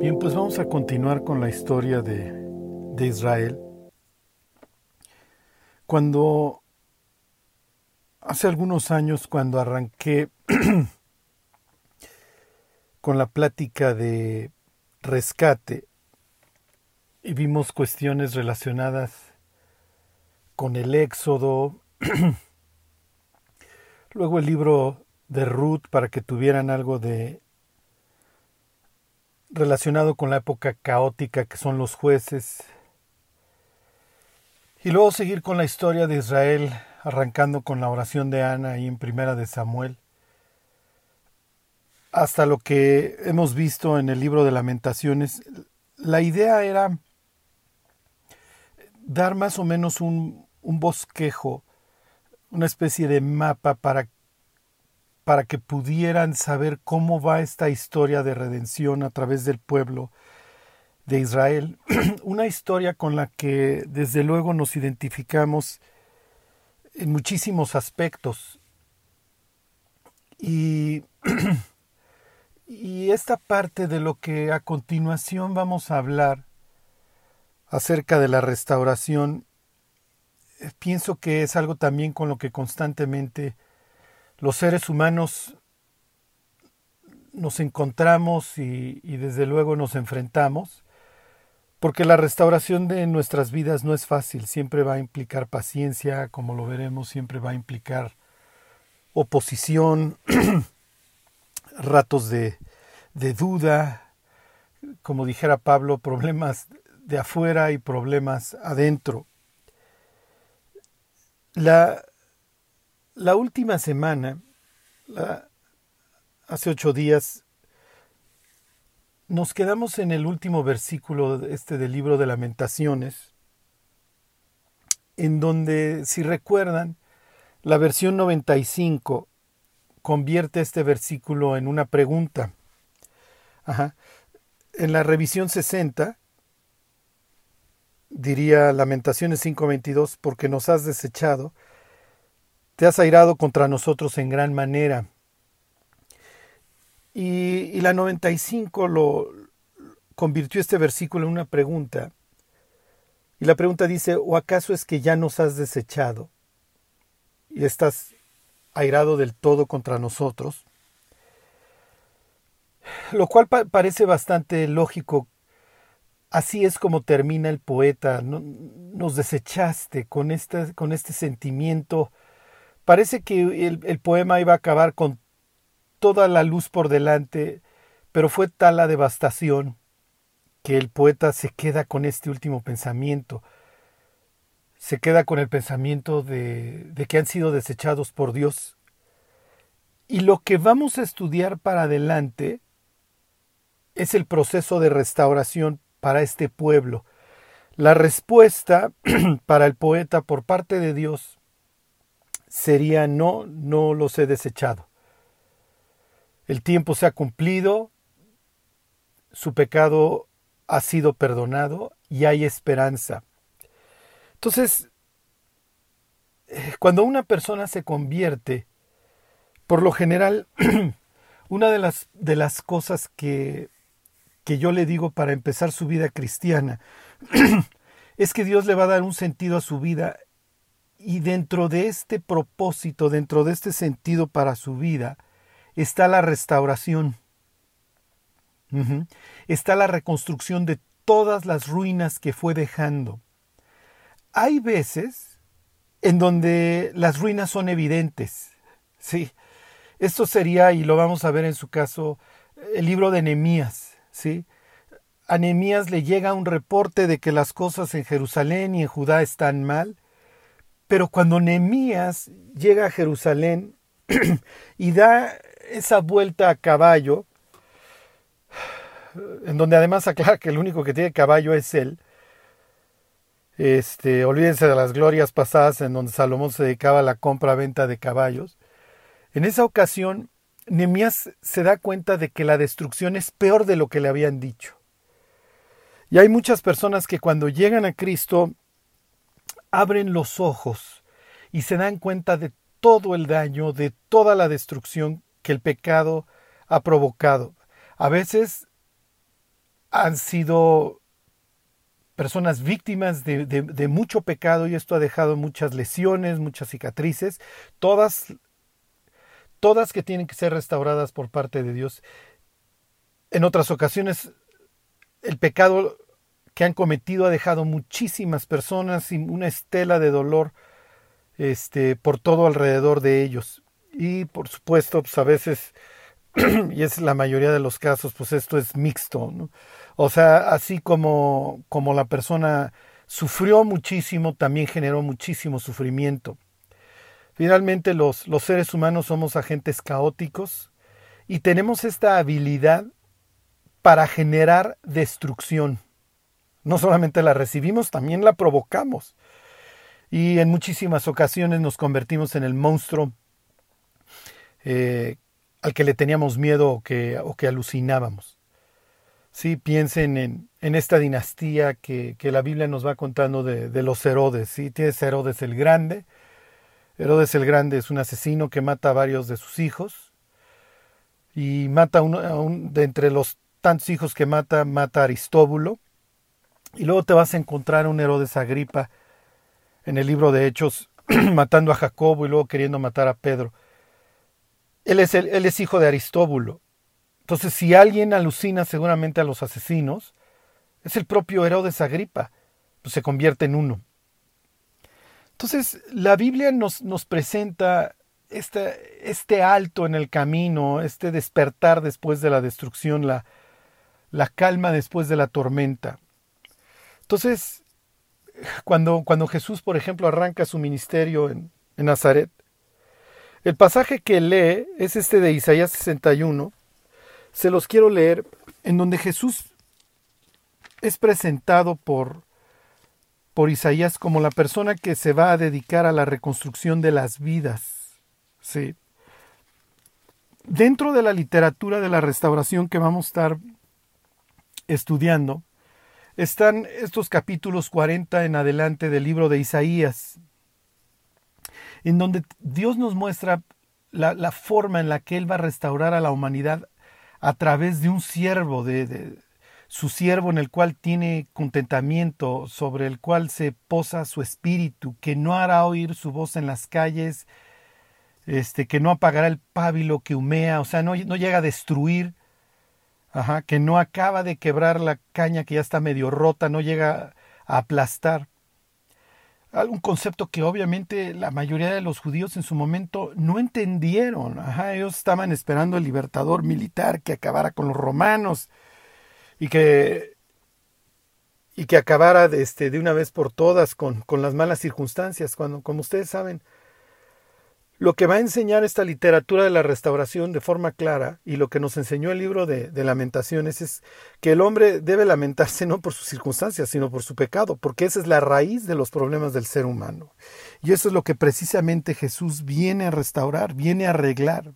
Bien, pues vamos a continuar con la historia de, de Israel. Cuando hace algunos años, cuando arranqué con la plática de rescate y vimos cuestiones relacionadas con el éxodo, luego el libro de Ruth para que tuvieran algo de relacionado con la época caótica que son los jueces, y luego seguir con la historia de Israel, arrancando con la oración de Ana ahí en Primera de Samuel, hasta lo que hemos visto en el libro de lamentaciones. La idea era dar más o menos un, un bosquejo, una especie de mapa para, para que pudieran saber cómo va esta historia de redención a través del pueblo de Israel, una historia con la que desde luego nos identificamos en muchísimos aspectos. Y, y esta parte de lo que a continuación vamos a hablar acerca de la restauración, eh, pienso que es algo también con lo que constantemente los seres humanos nos encontramos y, desde luego nos enfrentamos porque la restauración de nuestras vidas no es fácil, siempre va a implicar paciencia, como lo veremos, siempre va a implicar oposición, ratos de, de duda, como dijera Pablo, problemas de afuera y problemas adentro. La, la última semana, hace ocho días, nos quedamos en el último versículo este del libro de lamentaciones, en donde, si recuerdan, la versión 95 convierte este versículo en una pregunta. Ajá. En la revisión 60 diría Lamentaciones 5:22, porque nos has desechado, te has airado contra nosotros en gran manera y, la 95 lo convirtió este versículo en una pregunta. Y la pregunta dice, ¿o acaso es que ya nos has desechado y estás airado del todo contra nosotros? Lo cual parece bastante lógico. Así es como termina el poeta. Nos desechaste con este, con este sentimiento. Parece que el, poema iba a acabar con toda la luz por delante, pero fue tal la devastación que el poeta se queda con este último pensamiento, se queda con el pensamiento de, de que han sido desechados por Dios. Y lo que vamos a estudiar para adelante es el proceso de restauración para este pueblo. La respuesta para el poeta por parte de Dios sería no, no los he desechado. El tiempo se ha cumplido, su pecado ha sido perdonado y hay esperanza. Entonces, eh, cuando una persona se convierte, por lo general, una de las, de las cosas que, que yo le digo para empezar su vida cristiana es que Dios le va a dar un sentido a su vida y dentro de este propósito, dentro de este sentido para su vida, está la restauración, está la reconstrucción de todas las ruinas que fue dejando. Hay veces en donde las ruinas son evidentes. Sí, esto sería, y lo vamos a ver en su caso, el libro de Nehemías. ¿sí? A Nehemías le llega un reporte de que las cosas en Jerusalén y en Judá están mal, pero cuando Nehemías llega a Jerusalén y da esa vuelta a caballo, en donde además aclara que el único que tiene caballo es él. Este, olvídense de las glorias pasadas en donde Salomón se dedicaba a la compra-venta de caballos. En esa ocasión, Nemías se da cuenta de que la destrucción es peor de lo que le habían dicho. Y hay muchas personas que cuando llegan a Cristo abren los ojos y se dan cuenta de todo el daño, de toda la destrucción que el pecado ha provocado. a veces han sido personas víctimas de, mucho pecado y esto ha dejado muchas lesiones, muchas cicatrices, todas, todas que tienen que ser restauradas por parte de Dios. En otras ocasiones, el pecado que han cometido ha dejado muchísimas personas y una estela de dolor este, por todo alrededor de ellos. Y por supuesto, pues a veces, y es la mayoría de los casos, pues esto es mixto. ¿no? O sea, así como, como la persona sufrió muchísimo, también generó muchísimo sufrimiento. Finalmente, los, los seres humanos somos agentes caóticos y tenemos esta habilidad para generar destrucción. No solamente la recibimos, también la provocamos. Y en muchísimas ocasiones nos convertimos en el monstruo eh, al que le teníamos miedo o que, o que alucinábamos. Sí, piensen en, en esta dinastía que, que, la Biblia nos va contando de, de los Herodes. ¿sí? Tienes Herodes el Grande. Herodes el Grande es un asesino que mata a varios de sus hijos. Y mata a un, de entre los tantos hijos que mata, mata a Aristóbulo. Y luego te vas a encontrar un Herodes Agripa en el libro de Hechos, matando a Jacobo y luego queriendo matar a Pedro. Él es, él es hijo de Aristóbulo. Entonces, si alguien alucina seguramente a los asesinos, es el propio Herodes Agripa, pues se convierte en uno. Entonces, la Biblia nos, nos presenta este, este, alto en el camino, este despertar después de la destrucción, la, la calma después de la tormenta. Entonces, cuando, cuando Jesús, por ejemplo, arranca su ministerio en, en Nazaret, el pasaje que lee es este de Isaías 61, se los quiero leer, en donde Jesús es presentado por, por Isaías como la persona que se va a dedicar a la reconstrucción de las vidas. ¿sí? Dentro de la literatura de la restauración que vamos a estar estudiando, están estos capítulos 40 en adelante del libro de Isaías, en donde Dios nos muestra la, forma en la que Él va a restaurar a la humanidad a través de un siervo, de, su siervo en el cual tiene contentamiento, sobre el cual se posa su espíritu, que no hará oír su voz en las calles, este, que no apagará el pábilo que humea, o sea, no llega a destruir, ajá, que no acaba de quebrar la caña que ya está medio rota, no llega a aplastar un concepto que obviamente la mayoría de los judíos en su momento no entendieron. Ajá, ellos estaban esperando el libertador militar que acabara con los romanos y que y que acabara de, este, de una vez por todas con, con las malas circunstancias. Cuando, como ustedes saben, lo que va a enseñar esta literatura de la restauración de forma clara y lo que nos enseñó el libro de, lamentaciones es que el hombre debe lamentarse no por sus circunstancias, sino por su pecado, porque esa es la raíz de los problemas del ser humano. Y eso es lo que precisamente Jesús viene a restaurar, viene a arreglar.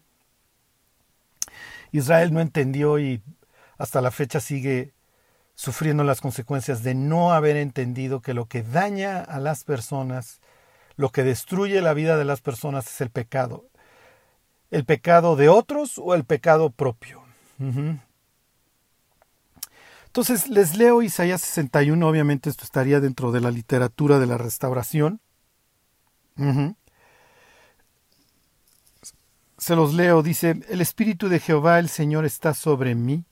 Israel no entendió y hasta la fecha sigue sufriendo las consecuencias de no haber entendido que lo que daña a las personas lo que destruye la vida de las personas es el pecado. ¿El pecado de otros o el pecado propio? Entonces les leo Isaías 61, obviamente esto estaría dentro de la literatura de la restauración. Se los leo, dice, el Espíritu de Jehová, el Señor, está sobre mí,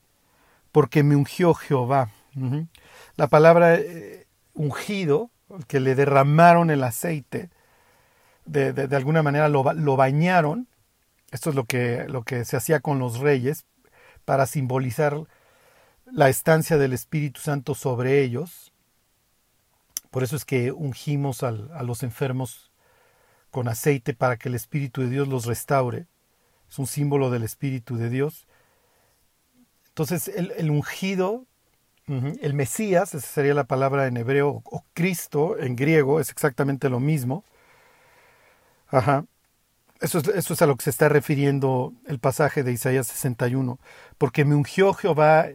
porque me ungió Jehová. La palabra eh, ungido, que le derramaron el aceite, de, alguna manera lo, lo, bañaron. Esto es lo que, lo que se hacía con los reyes para simbolizar la estancia del Espíritu Santo sobre ellos. Por eso es que ungimos a los enfermos con aceite para que el Espíritu de Dios los restaure. Es un símbolo del Espíritu de Dios. Entonces el, ungido, el Mesías, esa sería la palabra en hebreo, o Cristo en griego, es exactamente lo mismo. Ajá. Eso es, a lo que se está refiriendo el pasaje de Isaías 61. Porque me ungió Jehová,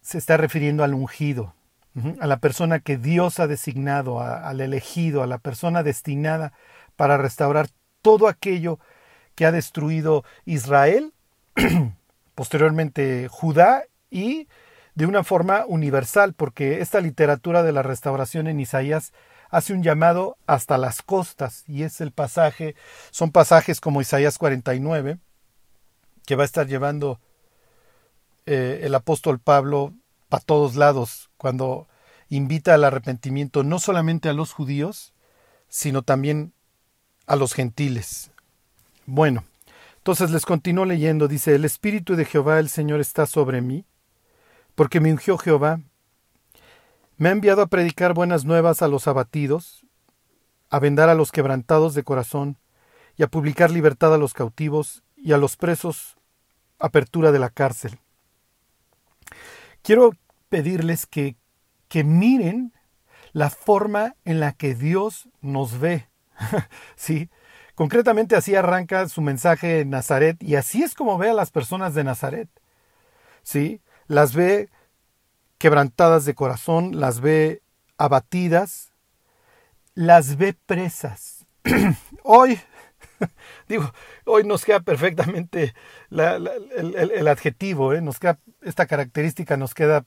se está refiriendo al ungido, a la persona que Dios ha designado, al elegido, a la persona destinada para restaurar todo aquello que ha destruido Israel posteriormente Judá y de una forma universal, porque esta literatura de la restauración en Isaías hace un llamado hasta las costas, y es el pasaje, son pasajes como Isaías 49, que va a estar llevando eh, el apóstol Pablo para todos lados, cuando invita al arrepentimiento no solamente a los judíos, sino también a los gentiles. Bueno, entonces les continúo leyendo, dice, el Espíritu de Jehová el Señor está sobre mí, porque me ungió Jehová, me ha enviado a predicar buenas nuevas a los abatidos, a vendar a los quebrantados de corazón, y a publicar libertad a los cautivos y a los presos apertura de la cárcel. Quiero pedirles que, que miren la forma en la que Dios nos ve. sí, concretamente así arranca su mensaje en Nazaret y así es como ve a las personas de Nazaret. Sí, las ve quebrantadas de corazón, las ve abatidas, las ve presas. hoy, digo, hoy nos queda perfectamente el, adjetivo, ¿eh? nos queda, esta característica nos queda,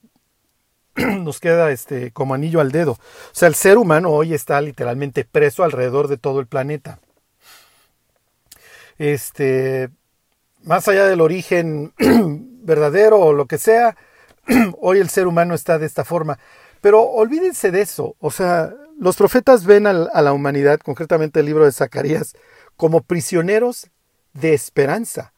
nos queda este, como anillo al dedo. O sea, el ser humano hoy está literalmente preso alrededor de todo el planeta. Este, más allá del origen verdadero o lo que sea, hoy el ser humano está de esta forma. Pero olvídense de eso. O sea, los profetas ven a la humanidad, concretamente el libro de Zacarías, como prisioneros de esperanza.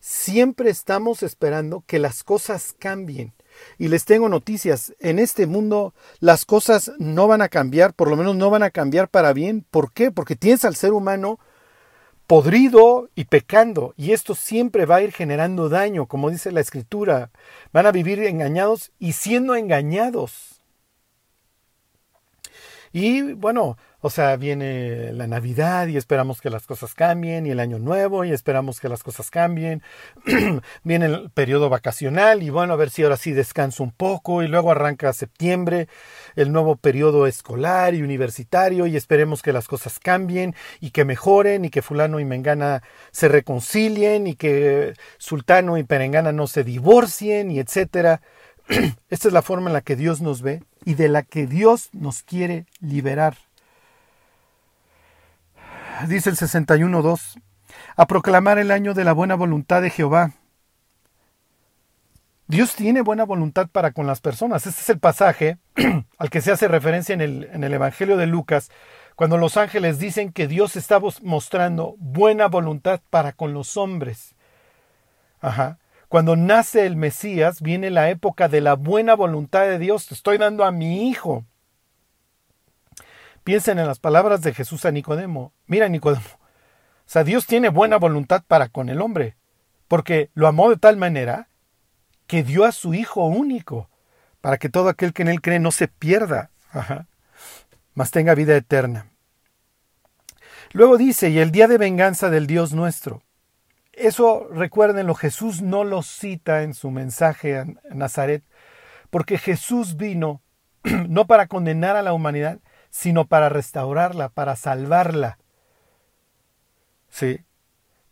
Siempre estamos esperando que las cosas cambien. Y les tengo noticias, en este mundo las cosas no van a cambiar, por lo menos no van a cambiar para bien. ¿Por qué? Porque tienes al ser humano podrido y pecando, y esto siempre va a ir generando daño, como dice la escritura. Van a vivir engañados y siendo engañados. Y bueno, o sea, viene la Navidad y esperamos que las cosas cambien, y el Año Nuevo y esperamos que las cosas cambien. viene el periodo vacacional y bueno, a ver si ahora sí descanso un poco y luego arranca septiembre, el nuevo periodo escolar y universitario y esperemos que las cosas cambien y que mejoren y que fulano y mengana se reconcilien y que sultano y perengana no se divorcien y etcétera. Esta es la forma en la que Dios nos ve y de la que Dios nos quiere liberar dice el 61.2, a proclamar el año de la buena voluntad de Jehová. Dios tiene buena voluntad para con las personas. Este es el pasaje al que se hace referencia en el, en el Evangelio de Lucas, cuando los ángeles dicen que Dios está mostrando buena voluntad para con los hombres. Cuando nace el Mesías, viene la época de la buena voluntad de Dios. Te estoy dando a mi hijo. Piensen en las palabras de Jesús a Nicodemo. Mira, Nicodemo, o sea, Dios tiene buena voluntad para con el hombre, porque lo amó de tal manera que dio a su Hijo único, para que todo aquel que en él cree no se pierda, mas tenga vida eterna. Luego dice, y el día de venganza del Dios nuestro. Eso, recuérdenlo, Jesús no lo cita en su mensaje a Nazaret, porque Jesús vino no para condenar a la humanidad, sino para restaurarla, para salvarla. ¿Sí?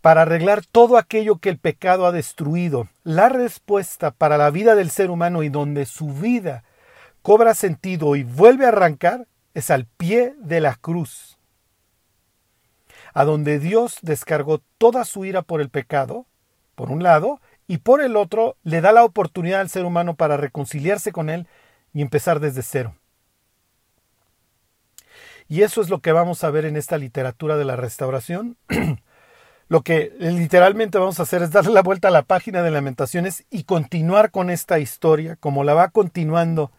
Para arreglar todo aquello que el pecado ha destruido. La respuesta para la vida del ser humano y donde su vida cobra sentido y vuelve a arrancar es al pie de la cruz. A donde Dios descargó toda su ira por el pecado, por un lado, y por el otro le da la oportunidad al ser humano para reconciliarse con Él y empezar desde cero. Y eso es lo que vamos a ver en esta literatura de la restauración. lo que literalmente vamos a hacer es darle la vuelta a la página de lamentaciones y continuar con esta historia, como la va continuando,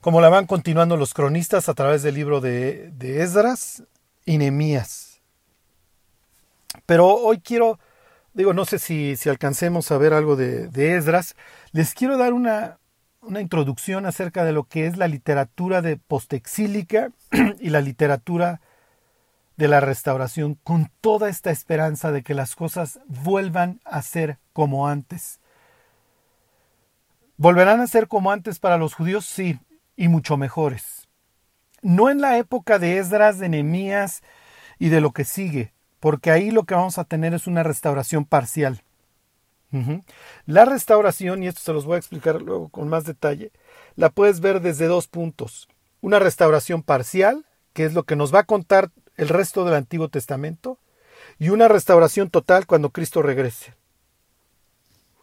como la van continuando los cronistas a través del libro de, de Esdras y Nemías. Pero hoy quiero, digo, no sé si, si alcancemos a ver algo de Esdras, les quiero dar una, una introducción acerca de lo que es la literatura de postexílica y la literatura de la restauración con toda esta esperanza de que las cosas vuelvan a ser como antes. ¿Volverán a ser como antes para los judíos? Sí, y mucho mejores. No en la época de Esdras, de Nehemías y de lo que sigue, porque ahí lo que vamos a tener es una restauración parcial. La restauración, y esto se los voy a explicar luego con más detalle, la puedes ver desde dos puntos. Una restauración parcial, que es lo que nos va a contar el resto del Antiguo Testamento, y una restauración total cuando Cristo regrese.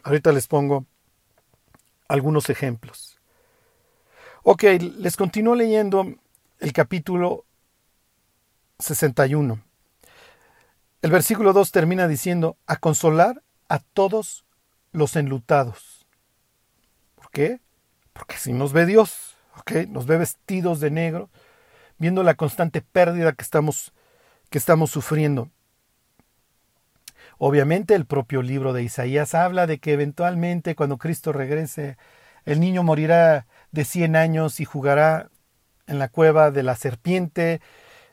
Ahorita les pongo algunos ejemplos. Ok, les continúo leyendo el capítulo 61. El versículo 2 termina diciendo, a consolar a todos los enlutados. ¿Por qué? Porque si nos ve Dios, ¿ok? Nos ve vestidos de negro, viendo la constante pérdida que estamos, que estamos sufriendo. Obviamente el propio libro de Isaías habla de que eventualmente cuando Cristo regrese, el niño morirá de 100 años y jugará en la cueva de la serpiente,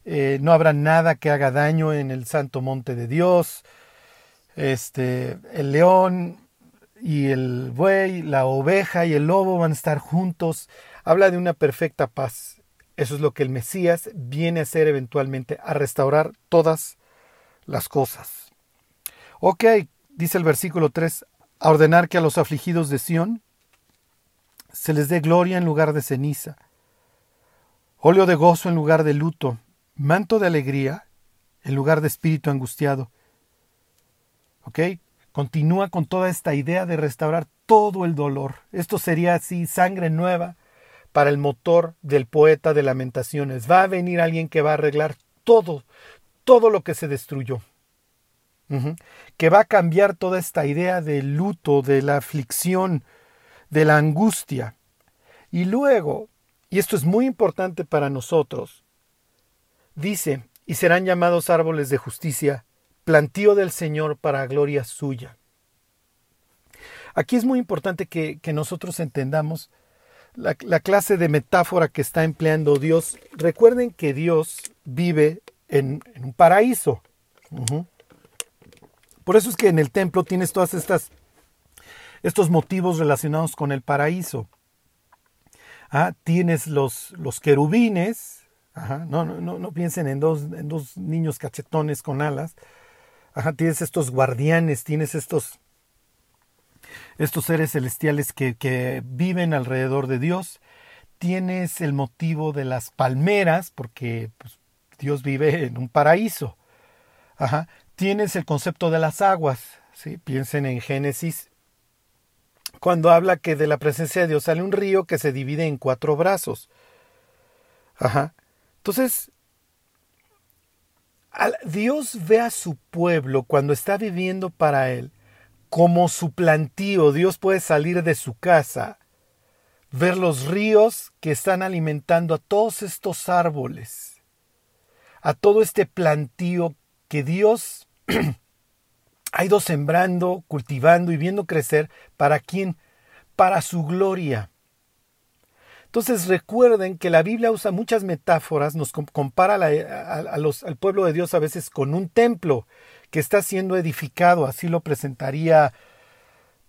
eh, no habrá nada que haga daño en el santo monte de Dios, este, el león y el buey, la oveja y el lobo van a estar juntos, habla de una perfecta paz. Eso es lo que el Mesías viene a hacer eventualmente, a restaurar todas las cosas. Ok, dice el versículo 3, a ordenar que a los afligidos de Sión se les dé gloria en lugar de ceniza, óleo de gozo en lugar de luto, manto de alegría en lugar de espíritu angustiado. Continúa con toda esta idea de restaurar todo el dolor. Esto sería así sangre nueva para el motor del poeta de lamentaciones. Va a venir alguien que va a arreglar todo, todo lo que se destruyó que va a cambiar toda esta idea del luto, de la aflicción, de la angustia. Y luego, y esto es muy importante para nosotros, dice, y serán llamados árboles de justicia, plantío del Señor para gloria suya. Aquí es muy importante que, nosotros entendamos la, clase de metáfora que está empleando Dios. Recuerden que Dios vive en, un paraíso. Por eso es que en el templo tienes todas estas estos motivos relacionados con el paraíso. Ah, tienes los, los querubines, no, no, no, piensen en dos, en dos niños cachetones con alas. Tienes estos guardianes, tienes estos, estos seres celestiales que, que viven alrededor de Dios. Tienes el motivo de las palmeras, porque pues, Dios vive en un paraíso. Tienes el concepto de las aguas. ¿sí? Piensen en Génesis, cuando habla que de la presencia de Dios sale un río que se divide en cuatro brazos. Ajá. Entonces, Dios ve a su pueblo cuando está viviendo para él como su plantío. Dios puede salir de su casa, ver los ríos que están alimentando a todos estos árboles, a todo este plantío que Dios ha ido sembrando, cultivando y viendo crecer. ¿Para quién? Para su gloria. Entonces recuerden que la Biblia usa muchas metáforas, nos compara al pueblo de Dios a veces con un templo que está siendo edificado, así lo presentaría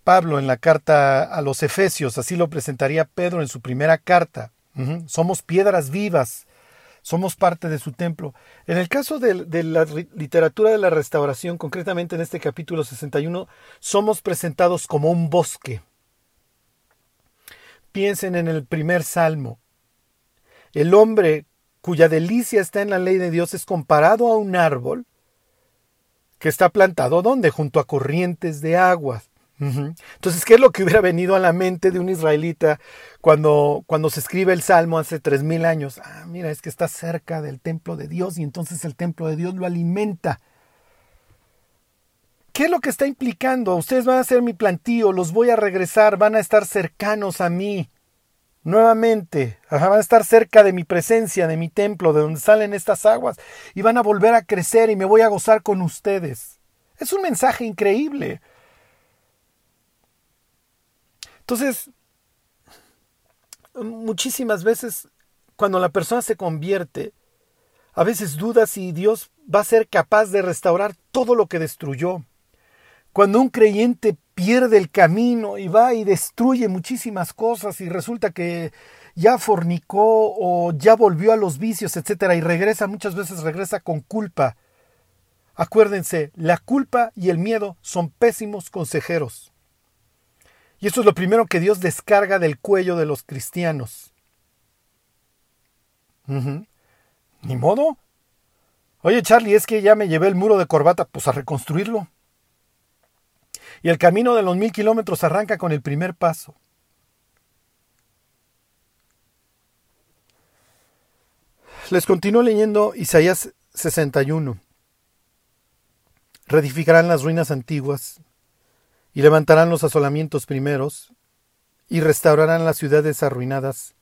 Pablo en la carta a los Efesios, así lo presentaría Pedro en su primera carta. Somos piedras vivas, somos parte de su templo. En el caso de, la literatura de la restauración, concretamente en este capítulo 61, somos presentados como un bosque. Piensen en el primer salmo. El hombre cuya delicia está en la ley de Dios es comparado a un árbol que está plantado ¿dónde? Junto a corrientes de aguas. Entonces, ¿qué es lo que hubiera venido a la mente de un israelita cuando, cuando se escribe el Salmo hace tres mil años? Ah, mira, es que está cerca del templo de Dios y entonces el templo de Dios lo alimenta. ¿Qué es lo que está implicando? Ustedes van a ser mi plantío, los voy a regresar, van a estar cercanos a mí. Nuevamente, van a estar cerca de mi presencia, de mi templo, de donde salen estas aguas, y van a volver a crecer y me voy a gozar con ustedes. Es un mensaje increíble. Entonces, muchísimas veces cuando la persona se convierte, a veces duda si Dios va a ser capaz de restaurar todo lo que destruyó. Cuando un creyente pierde el camino y va y destruye muchísimas cosas y resulta que ya fornicó o ya volvió a los vicios, etcétera, y regresa, muchas veces regresa con culpa. Acuérdense, la culpa y el miedo son pésimos consejeros. Y eso es lo primero que Dios descarga del cuello de los cristianos. Ni modo. Oye, Charlie, es que ya me llevé el muro de corbata, pues a reconstruirlo. Y el camino de los mil kilómetros arranca con el primer paso. Les continúo leyendo Isaías 61. Reedificarán las ruinas antiguas y levantarán los asolamientos primeros y restaurarán las ciudades arruinadas,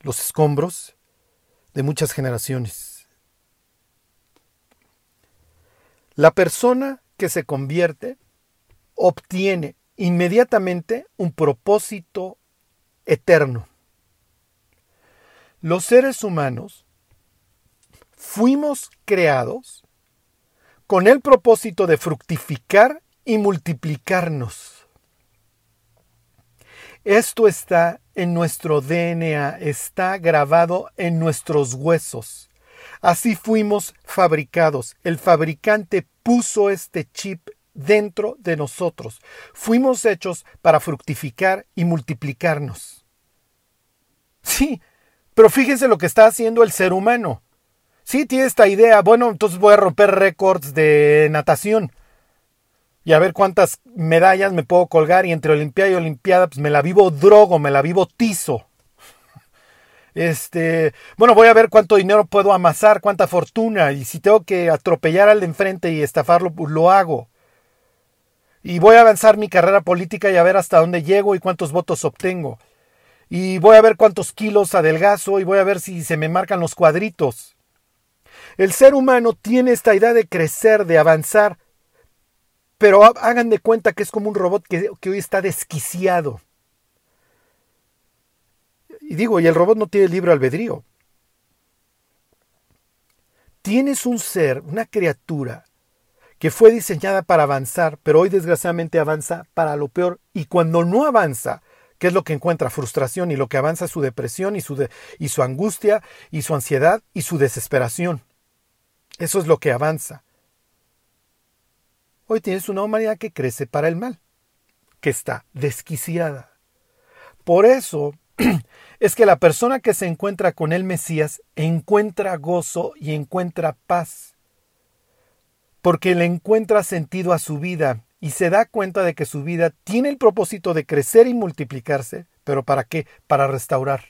los escombros de muchas generaciones. La persona que se convierte obtiene inmediatamente un propósito eterno. Los seres humanos fuimos creados con el propósito de fructificar y multiplicarnos. Esto está en nuestro DNA, está grabado en nuestros huesos. Así fuimos fabricados. El fabricante puso este chip dentro de nosotros. Fuimos hechos para fructificar y multiplicarnos. Sí, pero fíjense lo que está haciendo el ser humano. Sí, tiene esta idea, bueno, entonces voy a romper récords de natación. Y a ver cuántas medallas me puedo colgar y entre Olimpiada y Olimpiada pues me la vivo drogo, me la vivo tizo. Este, bueno, voy a ver cuánto dinero puedo amasar, cuánta fortuna y si tengo que atropellar al de enfrente y estafarlo, pues lo hago y voy a avanzar mi carrera política y a ver hasta dónde llego y cuántos votos obtengo. Y voy a ver cuántos kilos adelgazo y voy a ver si se me marcan los cuadritos. El ser humano tiene esta idea de crecer, de avanzar, pero hagan de cuenta que es como un robot que, que hoy está desquiciado. Y digo, y el robot no tiene libre albedrío. Tienes un ser, una criatura, que fue diseñada para avanzar, pero hoy desgraciadamente avanza para lo peor y cuando no avanza, ¿qué es lo que encuentra? Frustración y lo que avanza es su depresión y su, y su angustia y su ansiedad y su desesperación. Eso es lo que avanza. Hoy tienes una humanidad que crece para el mal, que está desquiciada. Por eso es que la persona que se encuentra con el Mesías encuentra gozo y encuentra paz porque le encuentra sentido a su vida y se da cuenta de que su vida tiene el propósito de crecer y multiplicarse, pero ¿para qué? Para restaurar,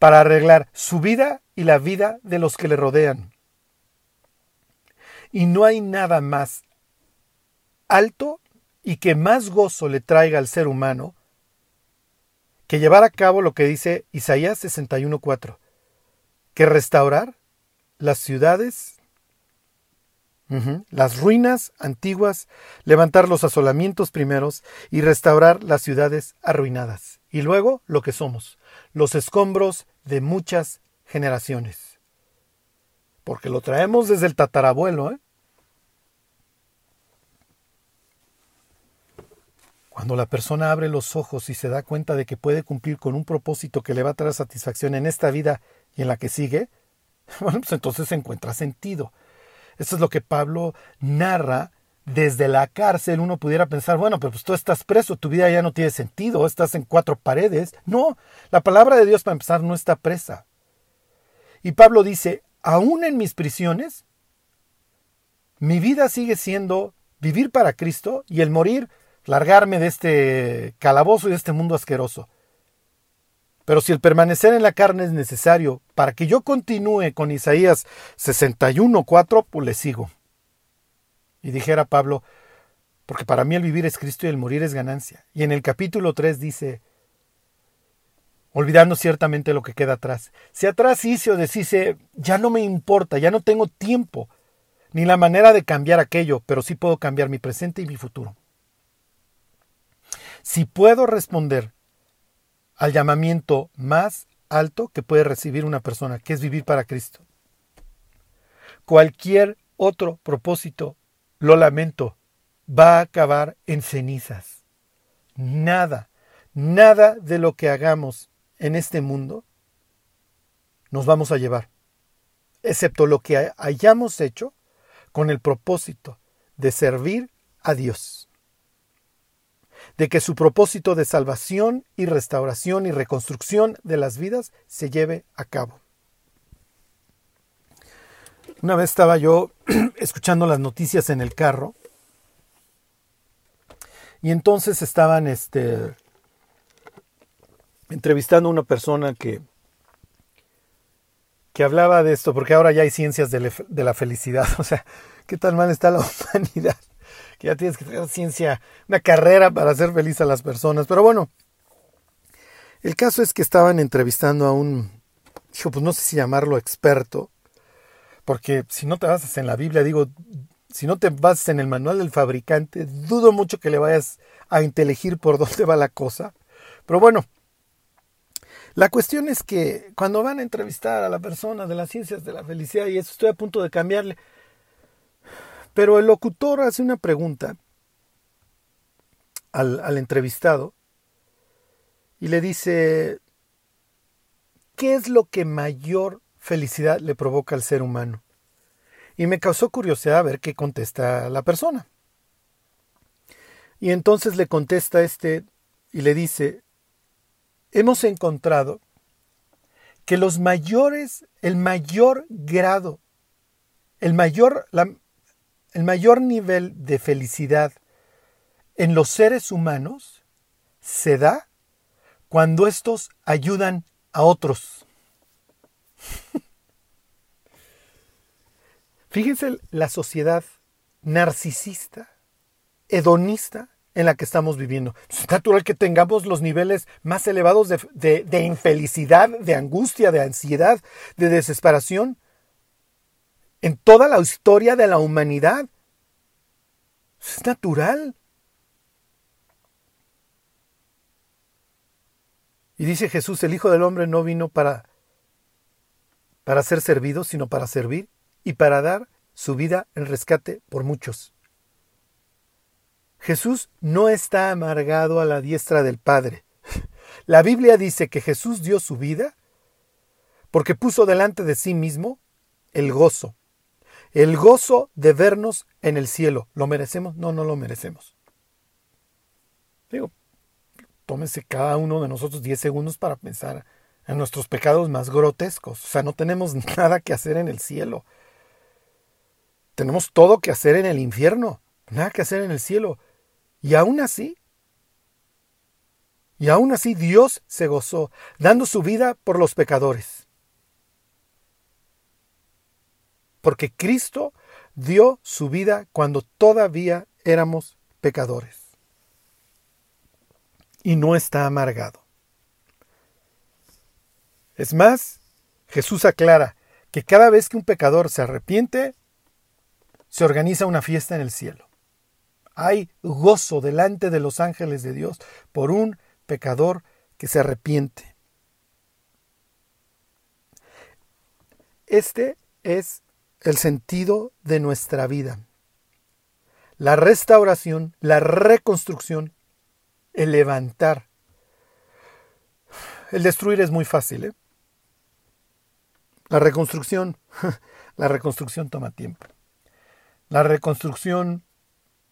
para arreglar su vida y la vida de los que le rodean. Y no hay nada más alto y que más gozo le traiga al ser humano que llevar a cabo lo que dice Isaías 61.4, que restaurar las ciudades las ruinas antiguas, levantar los asolamientos primeros y restaurar las ciudades arruinadas. Y luego lo que somos, los escombros de muchas generaciones. Porque lo traemos desde el tatarabuelo, ¿eh? Cuando la persona abre los ojos y se da cuenta de que puede cumplir con un propósito que le va a traer satisfacción en esta vida y en la que sigue, bueno, pues entonces se encuentra sentido. Esto es lo que Pablo narra desde la cárcel. Uno pudiera pensar, bueno, pero pues tú estás preso, tu vida ya no tiene sentido, estás en cuatro paredes. No, la palabra de Dios para empezar no está presa. Y Pablo dice, aún en mis prisiones, mi vida sigue siendo vivir para Cristo y el morir, largarme de este calabozo y de este mundo asqueroso. Pero si el permanecer en la carne es necesario para que yo continúe con Isaías 61.4, pues le sigo. Y dijera Pablo, porque para mí el vivir es Cristo y el morir es ganancia. Y en el capítulo 3 dice, olvidando ciertamente lo que queda atrás. Si atrás hice o deshice, ya no me importa, ya no tengo tiempo, ni la manera de cambiar aquello, pero sí puedo cambiar mi presente y mi futuro. Si puedo responder al llamamiento más alto que puede recibir una persona, que es vivir para Cristo. Cualquier otro propósito, lo lamento, va a acabar en cenizas. Nada, nada de lo que hagamos en este mundo nos vamos a llevar, excepto lo que hayamos hecho con el propósito de servir a Dios de que su propósito de salvación y restauración y reconstrucción de las vidas se lleve a cabo. Una vez estaba yo escuchando las noticias en el carro y entonces estaban este, entrevistando a una persona que, que hablaba de esto, porque ahora ya hay ciencias de, de la felicidad. O sea, ¿qué tan mal está la humanidad? Que ya tienes que tener ciencia, una carrera para hacer feliz a las personas. Pero bueno, el caso es que estaban entrevistando a un, dijo, pues no sé si llamarlo experto, porque si no te basas en la Biblia, digo, si no te basas en el manual del fabricante, dudo mucho que le vayas a inteligir por dónde va la cosa. Pero bueno, la cuestión es que cuando van a entrevistar a la persona de las ciencias de la felicidad, y eso estoy a punto de cambiarle, pero el locutor hace una pregunta al, entrevistado y le dice, ¿qué es lo que mayor felicidad le provoca al ser humano? Y me causó curiosidad ver qué contesta la persona. Y entonces le contesta este y le dice, hemos encontrado que los mayores, el mayor grado, el mayor, la, el mayor nivel de felicidad en los seres humanos se da cuando estos ayudan a otros. Fíjense la sociedad narcisista, hedonista en la que estamos viviendo. Es natural que tengamos los niveles más elevados de, de infelicidad, de angustia, de ansiedad, de desesperación, en toda la historia de la humanidad. Es natural. Y dice Jesús, el Hijo del Hombre no vino para, para ser servido, sino para servir y para dar su vida en rescate por muchos. Jesús no está amargado a la diestra del Padre. La Biblia dice que Jesús dio su vida porque puso delante de sí mismo el gozo, el gozo de vernos en el cielo. ¿Lo merecemos? No, no lo merecemos. Digo, tómese cada uno de nosotros 10 segundos para pensar en nuestros pecados más grotescos. O sea, no tenemos nada que hacer en el cielo. Tenemos todo que hacer en el infierno, nada que hacer en el cielo. Y aún así, y aún así Dios se gozó, dando su vida por los pecadores. Porque Cristo dio su vida cuando todavía éramos pecadores. Y no está amargado. Es más, Jesús aclara que cada vez que un pecador se arrepiente, se organiza una fiesta en el cielo. Hay gozo delante de los ángeles de Dios por un pecador que se arrepiente. Este es el sentido de nuestra vida. La restauración, la reconstrucción, el levantar. El destruir es muy fácil. ¿eh? La reconstrucción, la reconstrucción toma tiempo. La reconstrucción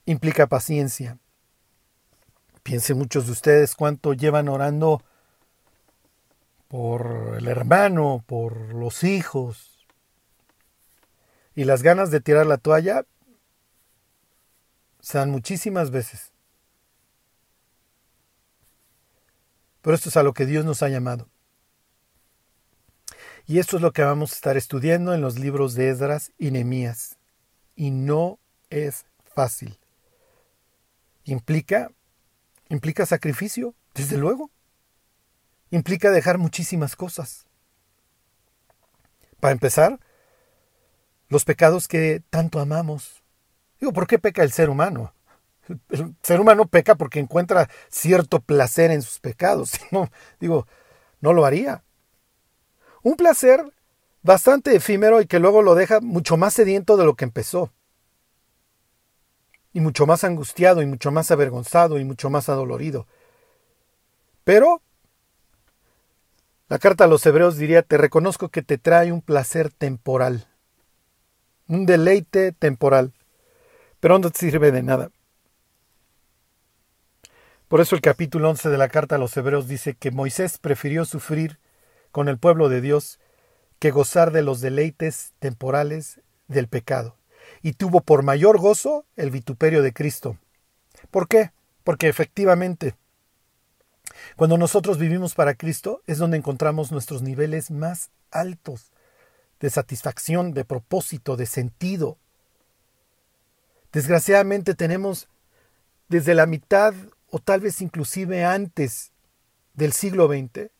implica paciencia. Piensen muchos de ustedes cuánto llevan orando por el hermano, por los hijos, y las ganas de tirar la toalla se dan muchísimas veces. Pero esto es a lo que Dios nos ha llamado. Y esto es lo que vamos a estar estudiando en los libros de Esdras y Nehemías. Y no es fácil. Implica implica sacrificio, desde luego. Implica dejar muchísimas cosas. Para empezar, los pecados que tanto amamos. Digo, ¿por qué peca el ser humano? El ser humano peca porque encuentra cierto placer en sus pecados. No, digo, no lo haría. Un placer bastante efímero y que luego lo deja mucho más sediento de lo que empezó. Y mucho más angustiado y mucho más avergonzado y mucho más adolorido. Pero la carta a los hebreos diría, te reconozco que te trae un placer temporal un deleite temporal, pero no sirve de nada. Por eso el capítulo 11 de la carta a los Hebreos dice que Moisés prefirió sufrir con el pueblo de Dios que gozar de los deleites temporales del pecado, y tuvo por mayor gozo el vituperio de Cristo. ¿Por qué? Porque efectivamente, cuando nosotros vivimos para Cristo es donde encontramos nuestros niveles más altos de satisfacción, de propósito, de sentido. Desgraciadamente tenemos desde la mitad o tal vez inclusive antes del siglo XX,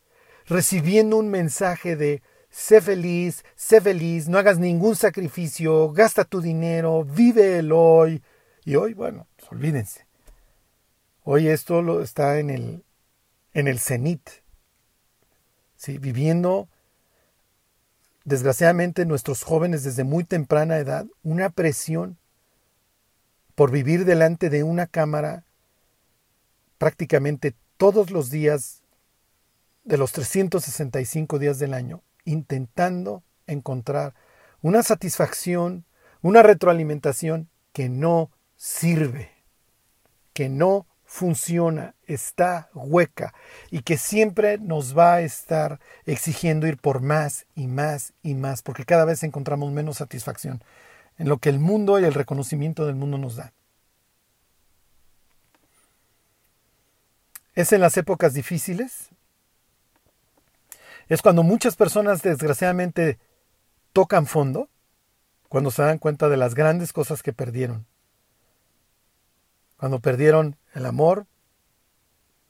recibiendo un mensaje de sé feliz, sé feliz, no hagas ningún sacrificio, gasta tu dinero, vive el hoy. Y hoy, bueno, pues olvídense. Hoy esto está en el, en el cenit. Viviendo, desgraciadamente, nuestros jóvenes desde muy temprana edad, una presión por vivir delante de una cámara prácticamente todos los días de los 365 días del año, intentando encontrar una satisfacción, una retroalimentación que no sirve, que no funciona, está hueca y que siempre nos va a estar exigiendo ir por más y más y más, porque cada vez encontramos menos satisfacción en lo que el mundo y el reconocimiento del mundo nos da. Es en las épocas difíciles, es cuando muchas personas desgraciadamente tocan fondo, cuando se dan cuenta de las grandes cosas que perdieron. Cuando perdieron el amor,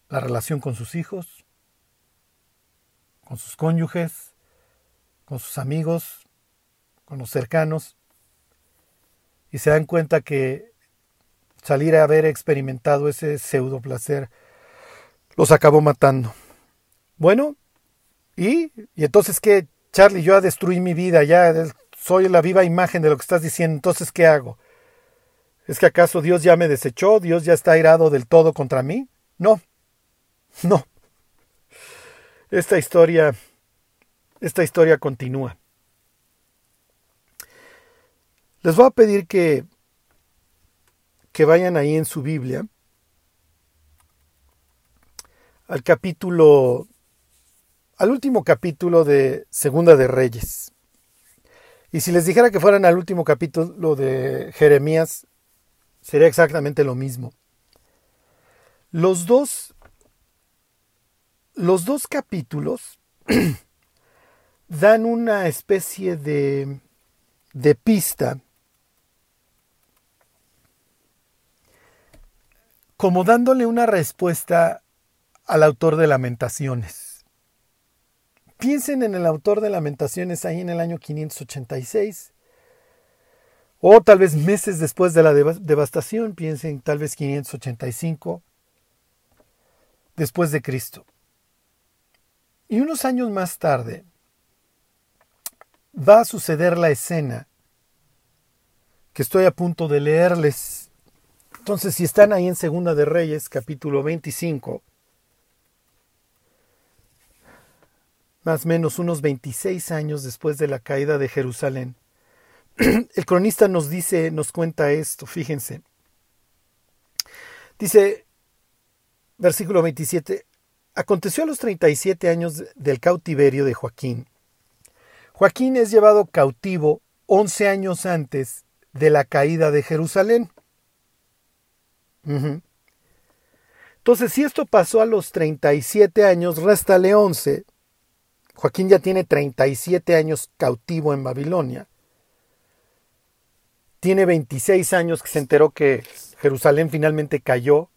la relación con sus hijos, con sus cónyuges, con sus amigos, con los cercanos, y se dan cuenta que salir a haber experimentado ese pseudo placer los acabó matando. Bueno, ¿y? ¿Y entonces qué? Charlie, yo ya destruí mi vida, ya soy la viva imagen de lo que estás diciendo, entonces ¿qué hago? ¿Es que acaso Dios ya me desechó? ¿Dios ya está airado del todo contra mí? No, no. Esta historia, esta historia continúa. Les voy a pedir que, que vayan ahí en su Biblia al capítulo, al último capítulo de Segunda de Reyes. Y si les dijera que fueran al último capítulo de Jeremías, sería exactamente lo mismo. Los dos, los dos capítulos dan una especie de, de pista como dándole una respuesta al autor de Lamentaciones. Piensen en el autor de Lamentaciones ahí en el año 586, o tal vez meses después de la devastación, piensen tal vez 585 después de Cristo. Y unos años más tarde va a suceder la escena que estoy a punto de leerles. Entonces, si están ahí en Segunda de Reyes, capítulo 25, más o menos unos 26 años después de la caída de Jerusalén. El cronista nos dice, nos cuenta esto, fíjense. Dice, versículo 27, aconteció a los 37 años del cautiverio de Joaquín. Joaquín es llevado cautivo 11 años antes de la caída de Jerusalén. Entonces, si esto pasó a los 37 años, réstale 11, Joaquín ya tiene 37 años cautivo en Babilonia. Tiene 26 años que se enteró que Jerusalén finalmente cayó.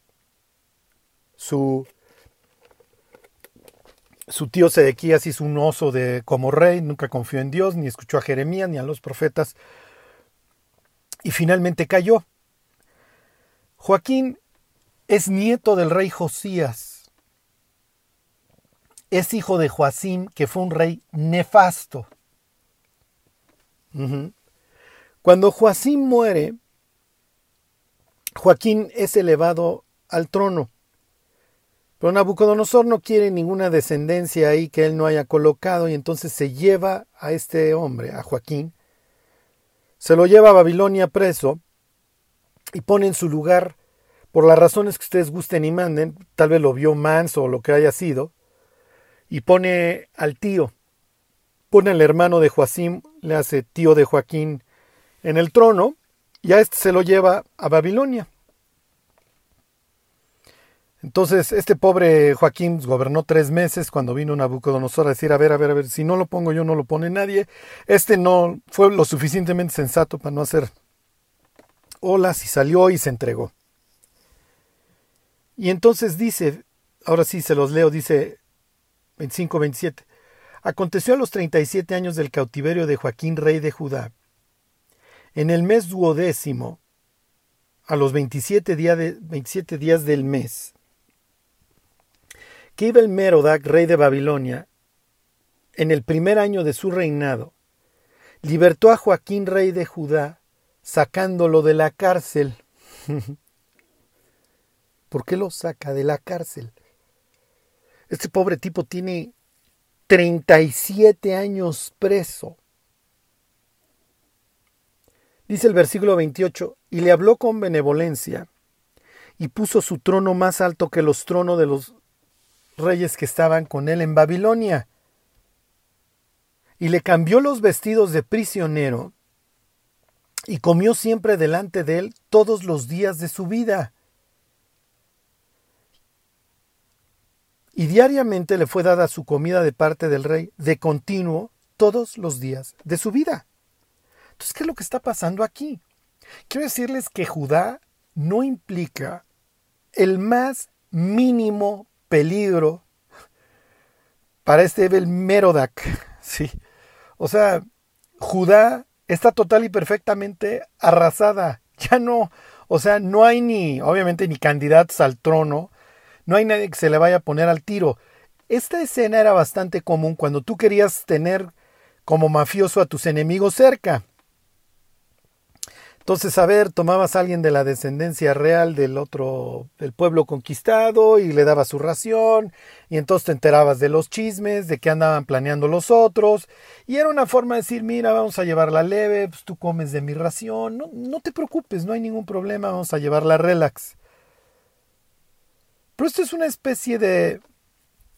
Su, su tío Sedequías hizo un oso de como rey, nunca confió en Dios, ni escuchó a Jeremías ni a los profetas. Y finalmente cayó. Joaquín es nieto del rey Josías es hijo de Joacim, que fue un rey nefasto. Cuando Joacim muere, Joaquín es elevado al trono. Pero Nabucodonosor no quiere ninguna descendencia ahí que él no haya colocado y entonces se lleva a este hombre, a Joaquín, se lo lleva a Babilonia preso y pone en su lugar por las razones que ustedes gusten y manden, tal vez lo vio manso o lo que haya sido, y pone al tío, pone al hermano de Joacim, le hace tío de Joaquín en el trono, y a este se lo lleva a Babilonia. Entonces, este pobre Joaquín gobernó tres meses cuando vino Nabucodonosor a decir, a ver, a ver, a ver, si no lo pongo yo, no lo pone nadie. Este no fue lo suficientemente sensato para no hacer olas y salió y se entregó. Y entonces dice, ahora sí se los leo, dice 25-27. Aconteció a los 37 años del cautiverio de Joaquín, rey de Judá, en el mes duodécimo, a los 27, de, 27 días del mes, que iba el Merodac, rey de Babilonia, en el primer año de su reinado, libertó a Joaquín, rey de Judá, sacándolo de la cárcel. ¿Por qué lo saca de la cárcel? Este pobre tipo tiene 37 años preso. Dice el versículo 28, y le habló con benevolencia, y puso su trono más alto que los tronos de los reyes que estaban con él en Babilonia. Y le cambió los vestidos de prisionero y comió siempre delante de él todos los días de su vida. Y diariamente le fue dada su comida de parte del rey de continuo todos los días de su vida. Entonces, ¿qué es lo que está pasando aquí? Quiero decirles que Judá no implica el más mínimo peligro para este Ebel Merodac. Sí. O sea, Judá está total y perfectamente arrasada. Ya no, o sea, no hay ni, obviamente, ni candidatos al trono. No hay nadie que se le vaya a poner al tiro. Esta escena era bastante común cuando tú querías tener como mafioso a tus enemigos cerca. Entonces, a ver, tomabas a alguien de la descendencia real del otro, del pueblo conquistado y le dabas su ración, y entonces te enterabas de los chismes, de qué andaban planeando los otros, y era una forma de decir, mira, vamos a llevarla leve, pues tú comes de mi ración, no, no te preocupes, no hay ningún problema, vamos a llevarla relax. Pero esto es una especie de,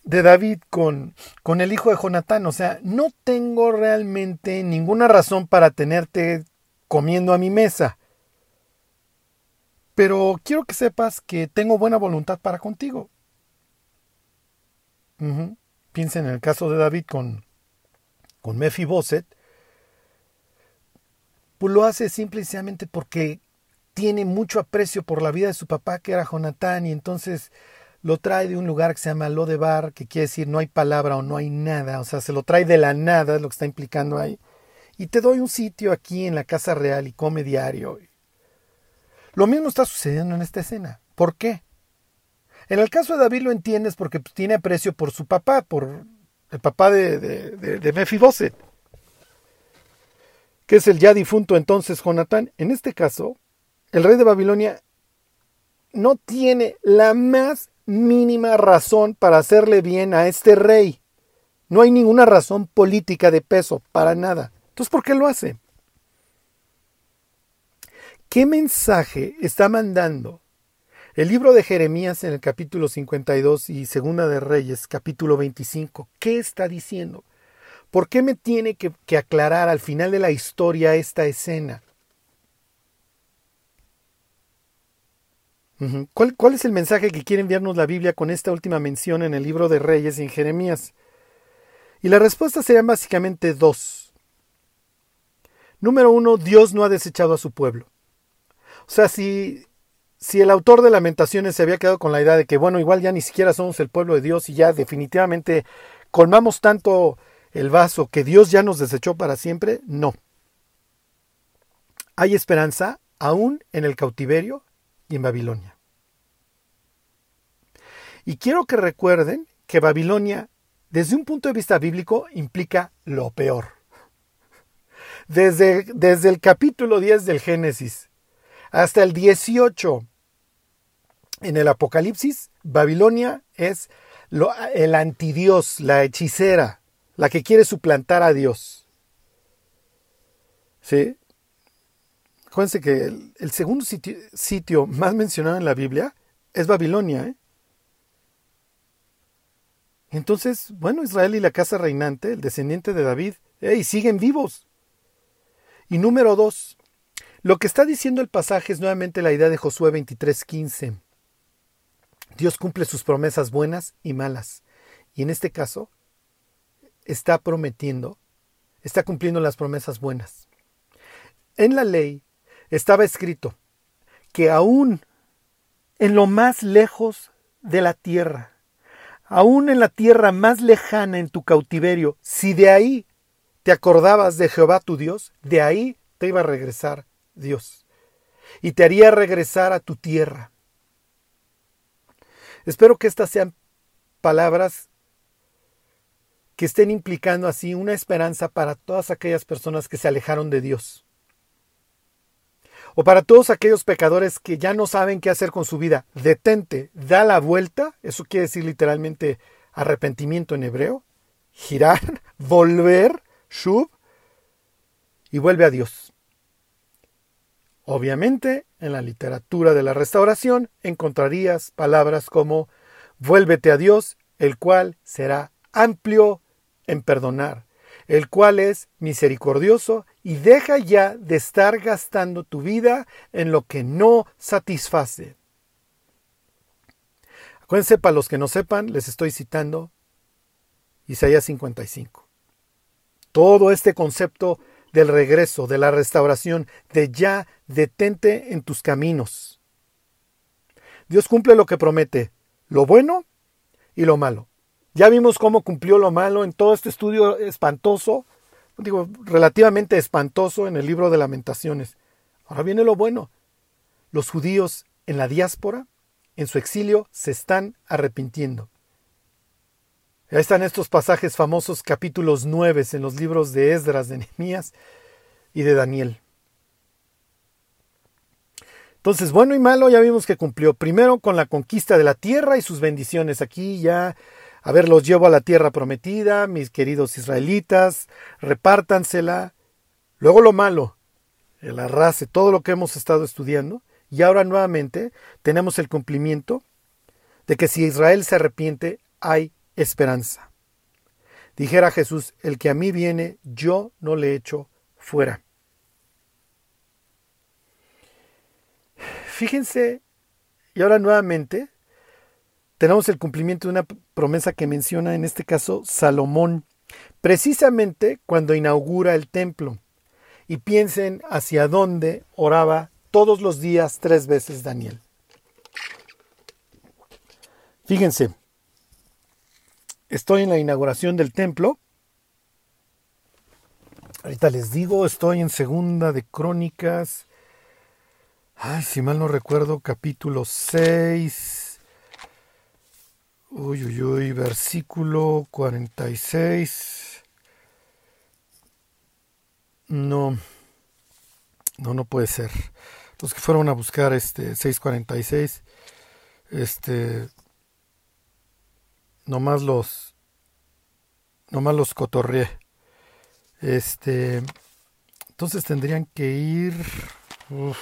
de David con, con el hijo de Jonatán, o sea, no tengo realmente ninguna razón para tenerte comiendo a mi mesa. Pero quiero que sepas que tengo buena voluntad para contigo. Piensa en el caso de David con, con Mefiboset. Pues lo hace simplemente porque tiene mucho aprecio por la vida de su papá, que era Jonatán, y entonces lo trae de un lugar que se llama Lodebar, que quiere decir no hay palabra o no hay nada, o sea, se lo trae de la nada, es lo que está implicando ahí y te doy un sitio aquí en la Casa Real y come diario. Lo mismo está sucediendo en esta escena. ¿Por qué? En el caso de David lo entiendes porque pues, tiene aprecio por su papá, por el papá de, de, de, que es el ya difunto entonces Jonatán. En este caso, el rey de Babilonia no tiene la más mínima razón para hacerle bien a este rey. No hay ninguna razón política de peso, para nada. Entonces, ¿por qué lo hace? ¿Qué mensaje está mandando el libro de Jeremías en el capítulo 52 y Segunda de Reyes, capítulo 25? ¿Qué está diciendo? ¿Por qué me tiene que, aclarar al final de la historia esta escena? ¿Cuál, ¿Cuál, es el mensaje que quiere enviarnos la Biblia con esta última mención en el libro de Reyes y en Jeremías? Y la respuesta serían básicamente dos. Número uno, Dios no ha desechado a su pueblo. O sea, si, si el autor de Lamentaciones se había quedado con la idea de que, bueno, igual ya ni siquiera somos el pueblo de Dios y ya definitivamente colmamos tanto el vaso que Dios ya nos desechó para siempre, no. Hay esperanza aún en el cautiverio y en Babilonia. Y quiero que recuerden que Babilonia, desde un punto de vista bíblico, implica lo peor. Desde, desde el capítulo 10 del Génesis hasta el 18 en el Apocalipsis, Babilonia es el antidios, la hechicera, la que quiere suplantar a Dios. ¿Sí? Acuérdense que el, segundo sitio, sitio, más mencionado en la Biblia es Babilonia. ¿eh? Entonces, bueno, Israel y la casa reinante, el descendiente de David, hey, siguen vivos. Y número dos, lo que está diciendo el pasaje es nuevamente la idea de Josué 23:15. Dios cumple sus promesas buenas y malas. Y en este caso, está prometiendo, está cumpliendo las promesas buenas. En la ley estaba escrito que aún en lo más lejos de la tierra, aún en la tierra más lejana en tu cautiverio, si de ahí te acordabas de Jehová tu Dios, de ahí te iba a regresar Dios. Y te haría regresar a tu tierra. Espero que estas sean palabras que estén implicando así una esperanza para todas aquellas personas que se alejaron de Dios o para todos aquellos pecadores que ya no saben qué hacer con su vida, detente, da la vuelta, eso quiere decir literalmente arrepentimiento en hebreo, girar, volver, shub, y vuelve a Dios. Obviamente, en la literatura de la restauración encontrarías palabras como vuélvete a Dios, el cual será amplio en perdonar, el cual es misericordioso y deja ya de estar gastando tu vida en lo que no satisface. Acuérdense, para los que no sepan, les estoy citando Isaías 55. Todo este concepto del regreso, de la restauración, de ya detente en tus caminos. Dios cumple lo que promete, lo bueno y lo malo. Ya vimos cómo cumplió lo malo en todo este estudio espantoso digo, relativamente espantoso en el libro de lamentaciones. Ahora viene lo bueno. Los judíos en la diáspora, en su exilio, se están arrepintiendo. Ahí están estos pasajes famosos, capítulos 9 en los libros de Esdras, de Nehemías y de Daniel. Entonces, bueno y malo ya vimos que cumplió primero con la conquista de la tierra y sus bendiciones. Aquí ya a ver, los llevo a la tierra prometida, mis queridos israelitas, repártansela. Luego lo malo, el arrase, todo lo que hemos estado estudiando. Y ahora nuevamente tenemos el cumplimiento de que si Israel se arrepiente, hay esperanza. Dijera Jesús, el que a mí viene, yo no le echo fuera. Fíjense, y ahora nuevamente tenemos el cumplimiento de una promesa que menciona en este caso Salomón, precisamente cuando inaugura el templo. Y piensen hacia dónde oraba todos los días tres veces Daniel. Fíjense, estoy en la inauguración del templo. Ahorita les digo, estoy en segunda de Crónicas. Ay, si mal no recuerdo, capítulo 6 Uy, uy, uy, versículo 46. No, no, no puede ser. Los que fueron a buscar este 646, este, nomás los, nomás los cotorreé. Este, entonces tendrían que ir, uf,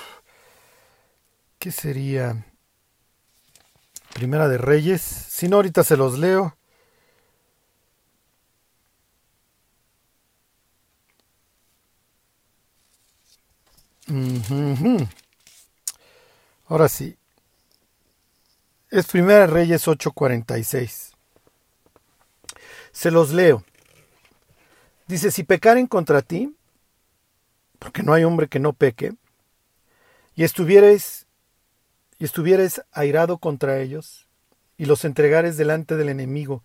¿qué sería? Primera de Reyes. Si no, ahorita se los leo. Ahora sí. Es Primera de Reyes 8:46. Se los leo. Dice, si pecaren contra ti, porque no hay hombre que no peque, y estuvierais y estuvieres airado contra ellos, y los entregares delante del enemigo,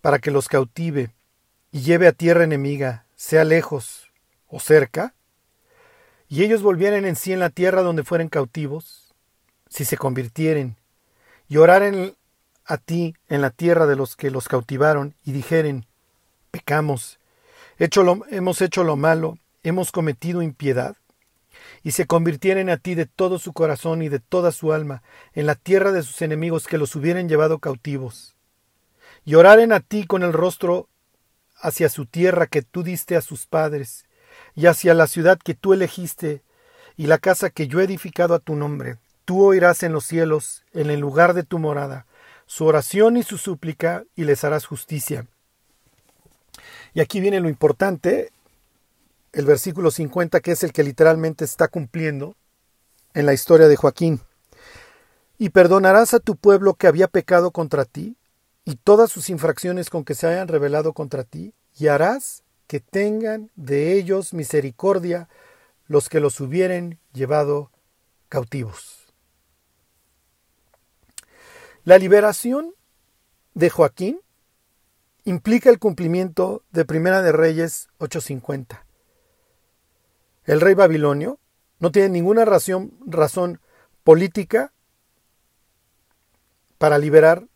para que los cautive y lleve a tierra enemiga, sea lejos o cerca, y ellos volvieren en sí en la tierra donde fueren cautivos, si se convirtieren, y oraren a ti en la tierra de los que los cautivaron, y dijeren, pecamos, hemos hecho lo malo, hemos cometido impiedad, y se convirtieren a ti de todo su corazón y de toda su alma, en la tierra de sus enemigos que los hubieran llevado cautivos. Y oraren a ti con el rostro hacia su tierra que tú diste a sus padres, y hacia la ciudad que tú elegiste, y la casa que yo he edificado a tu nombre. Tú oirás en los cielos, en el lugar de tu morada, su oración y su súplica, y les harás justicia. Y aquí viene lo importante, el versículo 50, que es el que literalmente está cumpliendo en la historia de Joaquín. Y perdonarás a tu pueblo que había pecado contra ti, y todas sus infracciones con que se hayan revelado contra ti, y harás que tengan de ellos misericordia los que los hubieren llevado cautivos. La liberación de Joaquín implica el cumplimiento de Primera de Reyes 850. El rey babilonio no tiene ninguna razón, razón política para liberar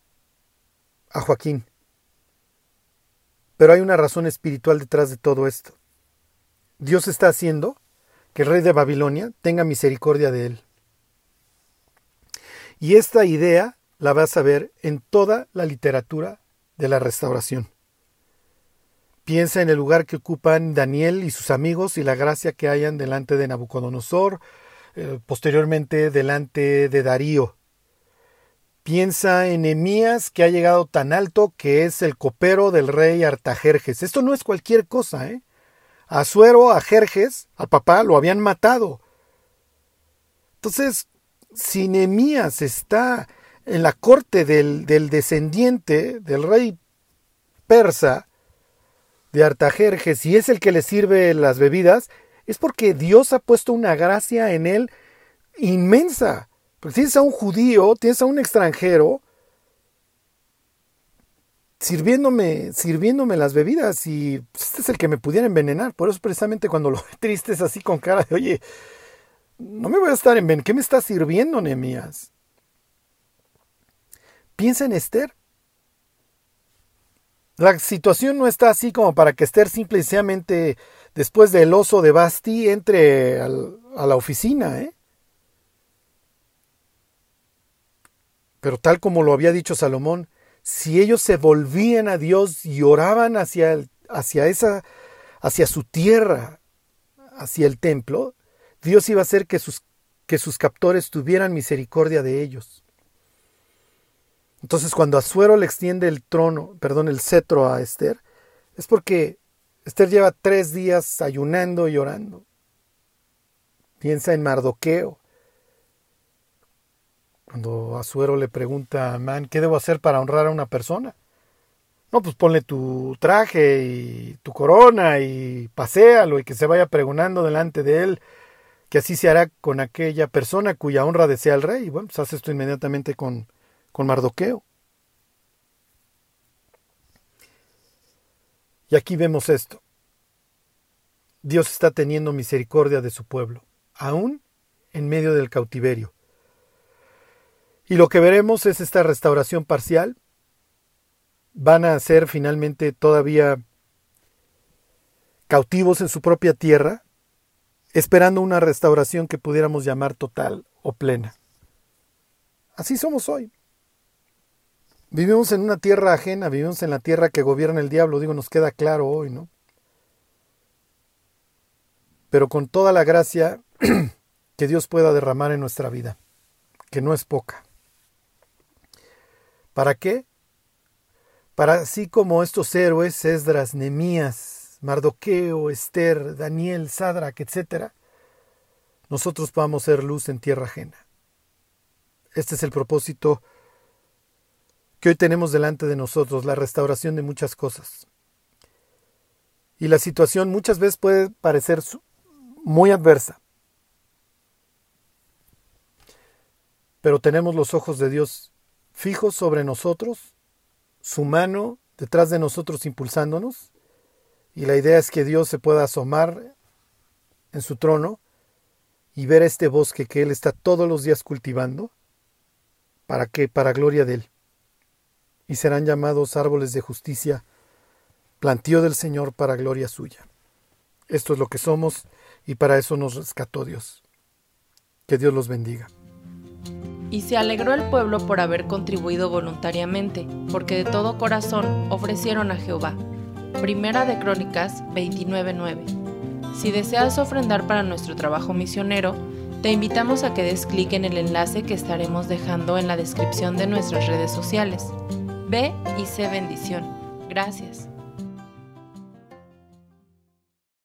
a Joaquín. Pero hay una razón espiritual detrás de todo esto. Dios está haciendo que el rey de Babilonia tenga misericordia de él. Y esta idea la vas a ver en toda la literatura de la restauración. Piensa en el lugar que ocupan Daniel y sus amigos y la gracia que hayan delante de Nabucodonosor, eh, posteriormente delante de Darío. Piensa en Emías que ha llegado tan alto que es el copero del rey Artajerjes. Esto no es cualquier cosa, ¿eh? A Suero, a Jerjes, al papá, lo habían matado. Entonces, si Nemías está en la corte del, descendiente del rey persa de Artajerjes y es el que le sirve las bebidas, es porque Dios ha puesto una gracia en él inmensa. Porque tienes a un judío, tienes a un extranjero sirviéndome, sirviéndome las bebidas y este es el que me pudiera envenenar. Por eso precisamente cuando lo triste es así con cara de, oye, no me voy a estar en ¿qué me está sirviendo, Nemías? Piensa en Esther. La situación no está así como para que Esther simplemente después del oso de Basti entre a la oficina, ¿eh? Pero tal como lo había dicho Salomón, si ellos se volvían a Dios y oraban hacia, hacia, esa, hacia su tierra, hacia el templo, Dios iba a hacer que sus, que sus captores tuvieran misericordia de ellos. Entonces cuando Azuero le extiende el trono, perdón, el cetro a Esther, es porque Esther lleva tres días ayunando y orando. Piensa en Mardoqueo. Cuando Azuero le pregunta a Amán, ¿qué debo hacer para honrar a una persona? No, pues ponle tu traje y tu corona y paséalo y que se vaya pregonando delante de él, que así se hará con aquella persona cuya honra desea el rey. Y bueno, pues hace esto inmediatamente con, con Mardoqueo. Y aquí vemos esto. Dios está teniendo misericordia de su pueblo, aún en medio del cautiverio. Y lo que veremos es esta restauración parcial. Van a ser finalmente todavía cautivos en su propia tierra, esperando una restauración que pudiéramos llamar total o plena. Así somos hoy. Vivimos en una tierra ajena, vivimos en la tierra que gobierna el diablo, digo, nos queda claro hoy, ¿no? Pero con toda la gracia que Dios pueda derramar en nuestra vida, que no es poca. ¿Para qué? Para así como estos héroes, Esdras, Nemías, Mardoqueo, Esther, Daniel, Sadrach, etc., nosotros podamos ser luz en tierra ajena. Este es el propósito que hoy tenemos delante de nosotros, la restauración de muchas cosas. Y la situación muchas veces puede parecer muy adversa. Pero tenemos los ojos de Dios fijos sobre nosotros, su mano detrás de nosotros impulsándonos, y la idea es que Dios se pueda asomar en su trono y ver este bosque que Él está todos los días cultivando, para que, para gloria de Él y serán llamados árboles de justicia, plantío del Señor para gloria suya. Esto es lo que somos y para eso nos rescató Dios. Que Dios los bendiga. Y se alegró el pueblo por haber contribuido voluntariamente, porque de todo corazón ofrecieron a Jehová. Primera de Crónicas 29:9. Si deseas ofrendar para nuestro trabajo misionero, te invitamos a que des clic en el enlace que estaremos dejando en la descripción de nuestras redes sociales. Ve y sé bendición. Gracias.